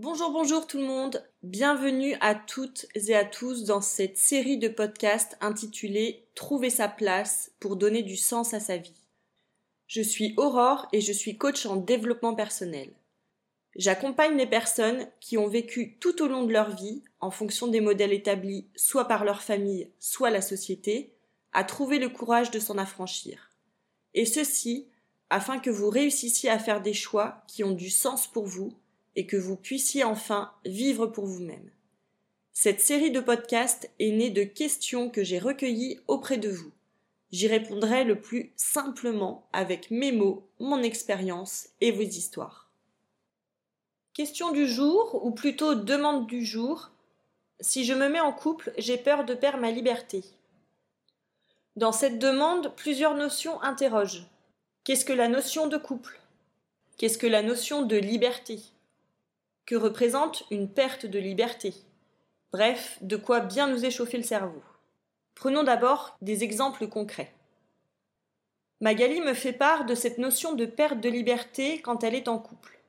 Bonjour, bonjour tout le monde. Bienvenue à toutes et à tous dans cette série de podcasts intitulée Trouver sa place pour donner du sens à sa vie. Je suis Aurore et je suis coach en développement personnel. J'accompagne les personnes qui ont vécu tout au long de leur vie, en fonction des modèles établis soit par leur famille, soit la société, à trouver le courage de s'en affranchir. Et ceci afin que vous réussissiez à faire des choix qui ont du sens pour vous et que vous puissiez enfin vivre pour vous-même. Cette série de podcasts est née de questions que j'ai recueillies auprès de vous. J'y répondrai le plus simplement avec mes mots, mon expérience et vos histoires. Question du jour, ou plutôt demande du jour. Si je me mets en couple, j'ai peur de perdre ma liberté. Dans cette demande, plusieurs notions interrogent. Qu'est-ce que la notion de couple? Qu'est-ce que la notion de liberté? Que représente une perte de liberté. Bref, de quoi bien nous échauffer le cerveau. Prenons d'abord des exemples concrets. Magali me fait part de cette notion de perte de liberté quand elle est en couple.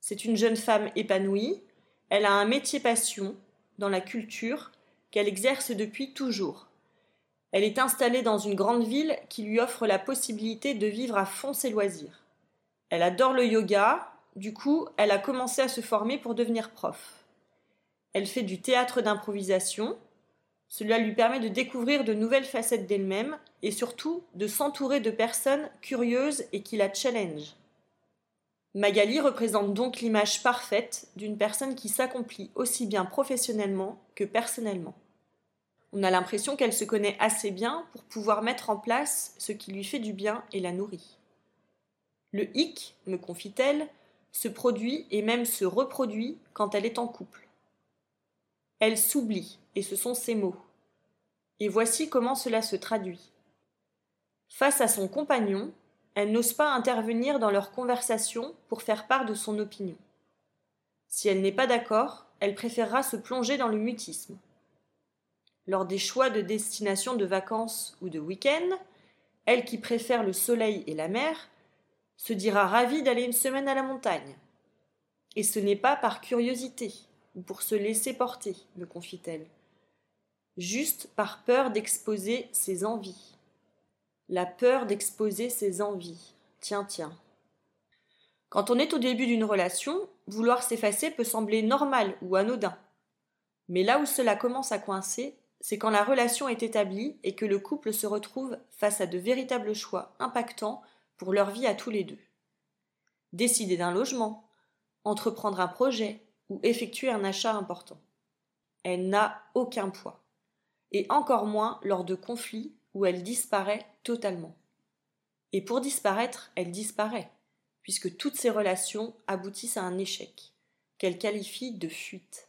C'est une jeune femme épanouie, elle a un métier passion dans la culture qu'elle exerce depuis toujours. Elle est installée dans une grande ville qui lui offre la possibilité de vivre à fond ses loisirs. Elle adore le yoga, du coup, elle a commencé à se former pour devenir prof. Elle fait du théâtre d'improvisation. Cela lui permet de découvrir de nouvelles facettes d'elle-même et surtout de s'entourer de personnes curieuses et qui la challenge. Magali représente donc l'image parfaite d'une personne qui s'accomplit aussi bien professionnellement que personnellement. On a l'impression qu'elle se connaît assez bien pour pouvoir mettre en place ce qui lui fait du bien et la nourrit. Le hic, me confie-t-elle, se produit et même se reproduit quand elle est en couple. Elle s'oublie, et ce sont ses mots. Et voici comment cela se traduit. Face à son compagnon, elle n'ose pas intervenir dans leur conversation pour faire part de son opinion. Si elle n'est pas d'accord, elle préférera se plonger dans le mutisme. Lors des choix de destination de vacances ou de week-end, elle qui préfère le soleil et la mer, se dira ravie d'aller une semaine à la montagne. Et ce n'est pas par curiosité ou pour se laisser porter, me confie-t-elle, juste par peur d'exposer ses envies. La peur d'exposer ses envies. Tiens, tiens. Quand on est au début d'une relation, vouloir s'effacer peut sembler normal ou anodin. Mais là où cela commence à coincer, c'est quand la relation est établie et que le couple se retrouve face à de véritables choix impactants pour leur vie à tous les deux. Décider d'un logement, entreprendre un projet ou effectuer un achat important. Elle n'a aucun poids, et encore moins lors de conflits où elle disparaît totalement. Et pour disparaître, elle disparaît, puisque toutes ces relations aboutissent à un échec, qu'elle qualifie de fuite.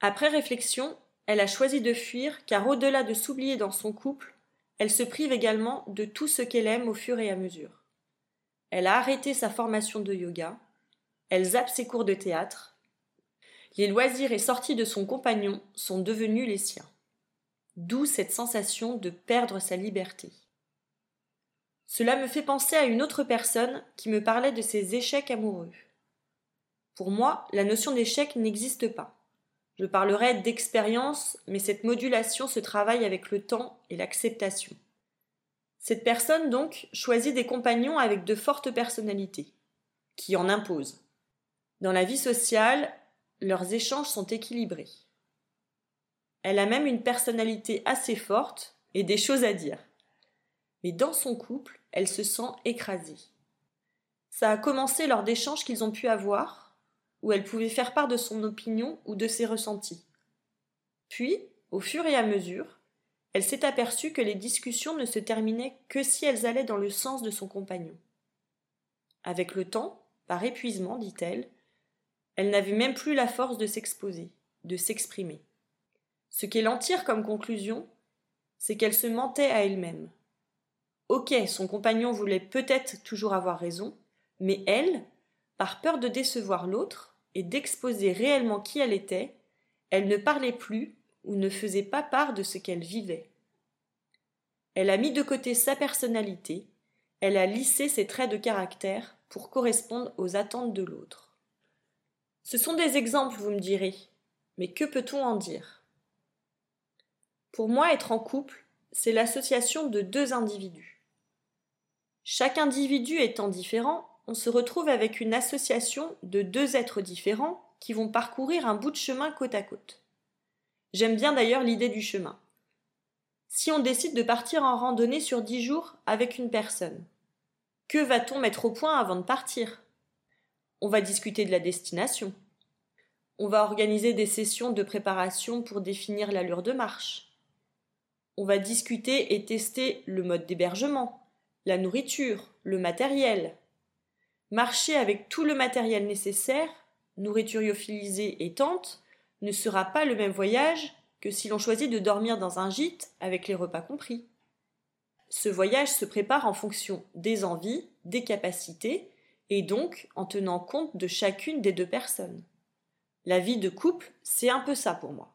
Après réflexion, elle a choisi de fuir car au-delà de s'oublier dans son couple, elle se prive également de tout ce qu'elle aime au fur et à mesure. Elle a arrêté sa formation de yoga, elle zappe ses cours de théâtre. Les loisirs et sorties de son compagnon sont devenus les siens. D'où cette sensation de perdre sa liberté. Cela me fait penser à une autre personne qui me parlait de ses échecs amoureux. Pour moi, la notion d'échec n'existe pas. Je parlerai d'expérience, mais cette modulation se travaille avec le temps et l'acceptation. Cette personne, donc, choisit des compagnons avec de fortes personnalités, qui en imposent. Dans la vie sociale, leurs échanges sont équilibrés. Elle a même une personnalité assez forte et des choses à dire. Mais dans son couple, elle se sent écrasée. Ça a commencé lors d'échanges qu'ils ont pu avoir, où elle pouvait faire part de son opinion ou de ses ressentis. Puis, au fur et à mesure, elle s'est aperçue que les discussions ne se terminaient que si elles allaient dans le sens de son compagnon. Avec le temps, par épuisement, dit-elle, elle n'avait même plus la force de s'exposer, de s'exprimer. Ce qu'elle en tire comme conclusion, c'est qu'elle se mentait à elle-même. Ok, son compagnon voulait peut-être toujours avoir raison, mais elle, par peur de décevoir l'autre, et d'exposer réellement qui elle était, elle ne parlait plus ou ne faisait pas part de ce qu'elle vivait. Elle a mis de côté sa personnalité, elle a lissé ses traits de caractère pour correspondre aux attentes de l'autre. Ce sont des exemples, vous me direz, mais que peut-on en dire? Pour moi, être en couple, c'est l'association de deux individus. Chaque individu étant différent, on se retrouve avec une association de deux êtres différents qui vont parcourir un bout de chemin côte à côte. J'aime bien d'ailleurs l'idée du chemin. Si on décide de partir en randonnée sur dix jours avec une personne, que va-t-on mettre au point avant de partir? On va discuter de la destination. On va organiser des sessions de préparation pour définir l'allure de marche. On va discuter et tester le mode d'hébergement, la nourriture, le matériel. Marcher avec tout le matériel nécessaire, nourriture lyophilisée et tente, ne sera pas le même voyage que si l'on choisit de dormir dans un gîte avec les repas compris. Ce voyage se prépare en fonction des envies, des capacités, et donc en tenant compte de chacune des deux personnes. La vie de couple, c'est un peu ça pour moi.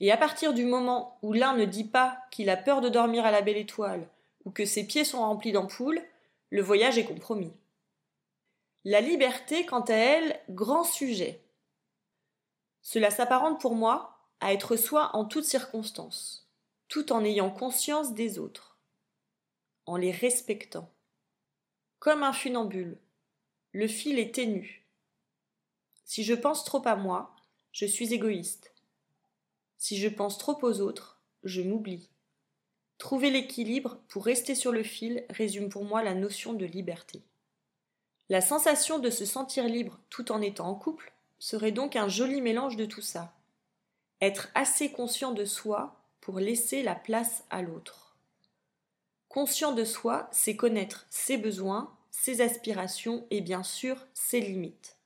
Et à partir du moment où l'un ne dit pas qu'il a peur de dormir à la belle étoile ou que ses pieds sont remplis d'ampoules, le voyage est compromis. La liberté, quant à elle, grand sujet. Cela s'apparente pour moi à être soi en toutes circonstances, tout en ayant conscience des autres, en les respectant. Comme un funambule, le fil est ténu. Si je pense trop à moi, je suis égoïste. Si je pense trop aux autres, je m'oublie. Trouver l'équilibre pour rester sur le fil résume pour moi la notion de liberté. La sensation de se sentir libre tout en étant en couple serait donc un joli mélange de tout ça. Être assez conscient de soi pour laisser la place à l'autre. Conscient de soi, c'est connaître ses besoins, ses aspirations et bien sûr ses limites.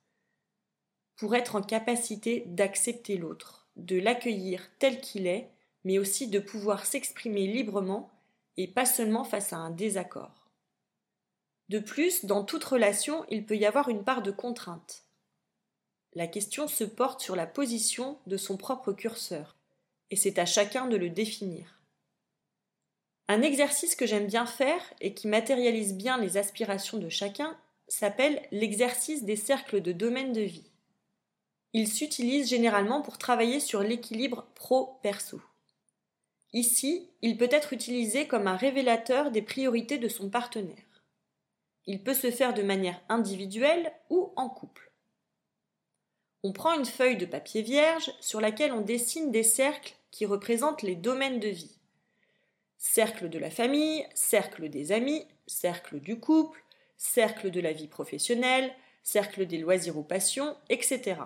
Pour être en capacité d'accepter l'autre, de l'accueillir tel qu'il est, mais aussi de pouvoir s'exprimer librement et pas seulement face à un désaccord. De plus, dans toute relation, il peut y avoir une part de contrainte. La question se porte sur la position de son propre curseur, et c'est à chacun de le définir. Un exercice que j'aime bien faire et qui matérialise bien les aspirations de chacun s'appelle l'exercice des cercles de domaine de vie. Il s'utilise généralement pour travailler sur l'équilibre pro-perso. Ici, il peut être utilisé comme un révélateur des priorités de son partenaire. Il peut se faire de manière individuelle ou en couple. On prend une feuille de papier vierge sur laquelle on dessine des cercles qui représentent les domaines de vie. Cercle de la famille, cercle des amis, cercle du couple, cercle de la vie professionnelle, cercle des loisirs ou passions, etc.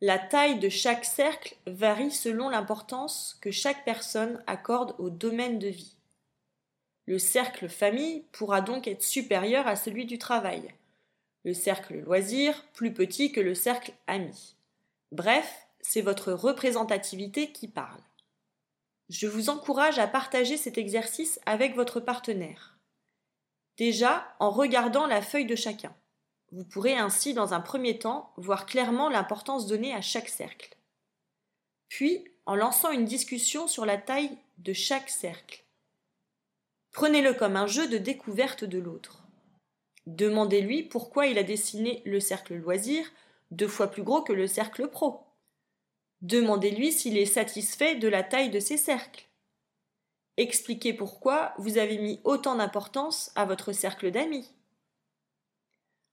La taille de chaque cercle varie selon l'importance que chaque personne accorde au domaine de vie. Le cercle famille pourra donc être supérieur à celui du travail, le cercle loisir plus petit que le cercle ami. Bref, c'est votre représentativité qui parle. Je vous encourage à partager cet exercice avec votre partenaire. Déjà, en regardant la feuille de chacun. Vous pourrez ainsi, dans un premier temps, voir clairement l'importance donnée à chaque cercle. Puis, en lançant une discussion sur la taille de chaque cercle. Prenez-le comme un jeu de découverte de l'autre. Demandez-lui pourquoi il a dessiné le cercle loisir deux fois plus gros que le cercle pro. Demandez-lui s'il est satisfait de la taille de ses cercles. Expliquez pourquoi vous avez mis autant d'importance à votre cercle d'amis.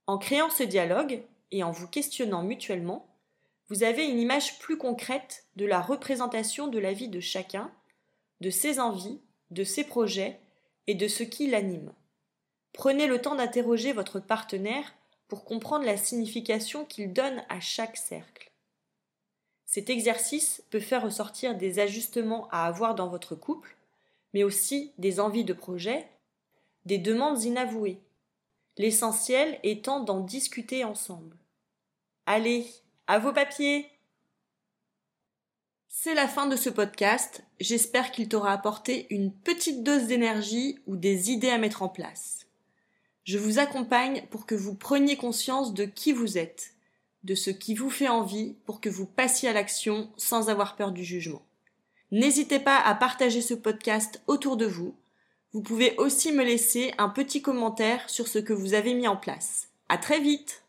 En créant ce dialogue et en vous questionnant mutuellement, vous avez une image plus concrète de la représentation de la vie de chacun, de ses envies, de ses projets et de ce qui l'anime. Prenez le temps d'interroger votre partenaire pour comprendre la signification qu'il donne à chaque cercle. Cet exercice peut faire ressortir des ajustements à avoir dans votre couple, mais aussi des envies de projet, des demandes inavouées. L'essentiel étant d'en discuter ensemble. Allez, à vos papiers C'est la fin de ce podcast. J'espère qu'il t'aura apporté une petite dose d'énergie ou des idées à mettre en place. Je vous accompagne pour que vous preniez conscience de qui vous êtes, de ce qui vous fait envie pour que vous passiez à l'action sans avoir peur du jugement. N'hésitez pas à partager ce podcast autour de vous. Vous pouvez aussi me laisser un petit commentaire sur ce que vous avez mis en place. À très vite!